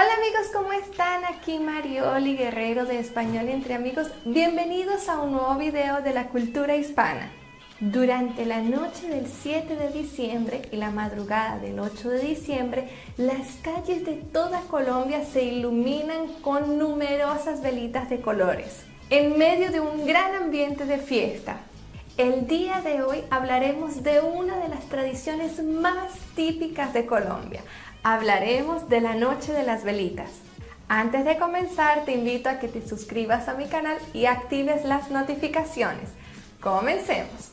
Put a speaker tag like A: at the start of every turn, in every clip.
A: Hola amigos, ¿cómo están? Aquí Marioli Guerrero de Español entre Amigos. Bienvenidos a un nuevo video de la cultura hispana. Durante la noche del 7 de diciembre y la madrugada del 8 de diciembre, las calles de toda Colombia se iluminan con numerosas velitas de colores, en medio de un gran ambiente de fiesta. El día de hoy hablaremos de una de las tradiciones más típicas de Colombia, hablaremos de la Noche de las Velitas. Antes de comenzar, te invito a que te suscribas a mi canal y actives las notificaciones. Comencemos.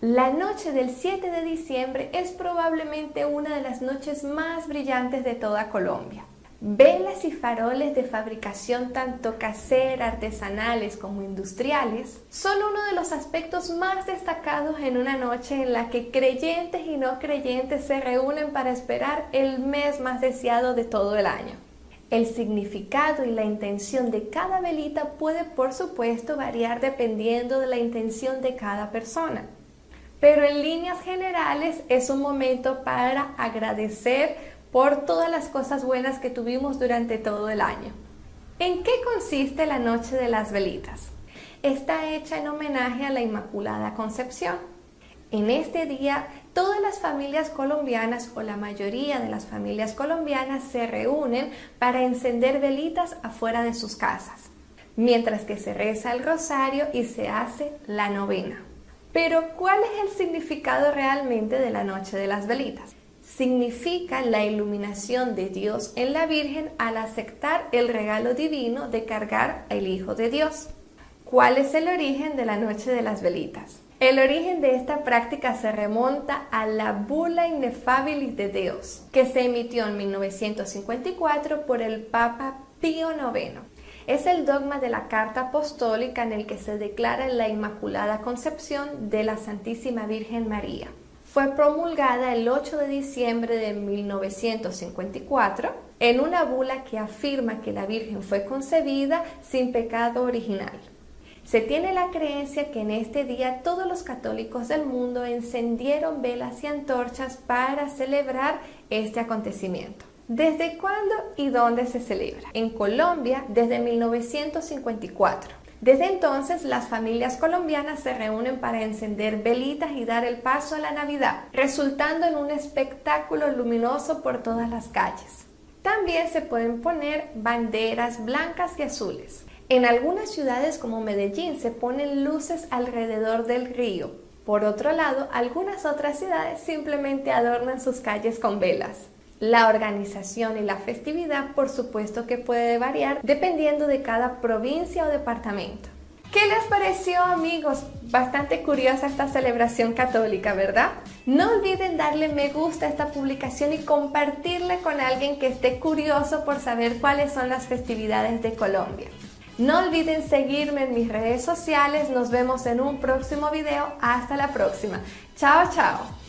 A: La noche del 7 de diciembre es probablemente una de las noches más brillantes de toda Colombia. Velas y faroles de fabricación tanto casera, artesanales como industriales son uno de los aspectos más destacados en una noche en la que creyentes y no creyentes se reúnen para esperar el mes más deseado de todo el año. El significado y la intención de cada velita puede por supuesto variar dependiendo de la intención de cada persona pero en líneas generales es un momento para agradecer por todas las cosas buenas que tuvimos durante todo el año. ¿En qué consiste la Noche de las Velitas? Está hecha en homenaje a la Inmaculada Concepción. En este día, todas las familias colombianas o la mayoría de las familias colombianas se reúnen para encender velitas afuera de sus casas, mientras que se reza el rosario y se hace la novena. Pero, ¿cuál es el significado realmente de la Noche de las Velitas? Significa la iluminación de Dios en la Virgen al aceptar el regalo divino de cargar al Hijo de Dios. ¿Cuál es el origen de la Noche de las Velitas? El origen de esta práctica se remonta a la Bula Inefabilis de Dios, que se emitió en 1954 por el Papa Pío IX. Es el dogma de la Carta Apostólica en el que se declara la Inmaculada Concepción de la Santísima Virgen María fue promulgada el 8 de diciembre de 1954 en una bula que afirma que la Virgen fue concebida sin pecado original. Se tiene la creencia que en este día todos los católicos del mundo encendieron velas y antorchas para celebrar este acontecimiento. ¿Desde cuándo y dónde se celebra? En Colombia desde 1954. Desde entonces, las familias colombianas se reúnen para encender velitas y dar el paso a la Navidad, resultando en un espectáculo luminoso por todas las calles. También se pueden poner banderas blancas y azules. En algunas ciudades como Medellín se ponen luces alrededor del río. Por otro lado, algunas otras ciudades simplemente adornan sus calles con velas. La organización y la festividad, por supuesto que puede variar dependiendo de cada provincia o departamento. ¿Qué les pareció amigos? Bastante curiosa esta celebración católica, ¿verdad? No olviden darle me gusta a esta publicación y compartirla con alguien que esté curioso por saber cuáles son las festividades de Colombia. No olviden seguirme en mis redes sociales, nos vemos en un próximo video, hasta la próxima. Chao, chao.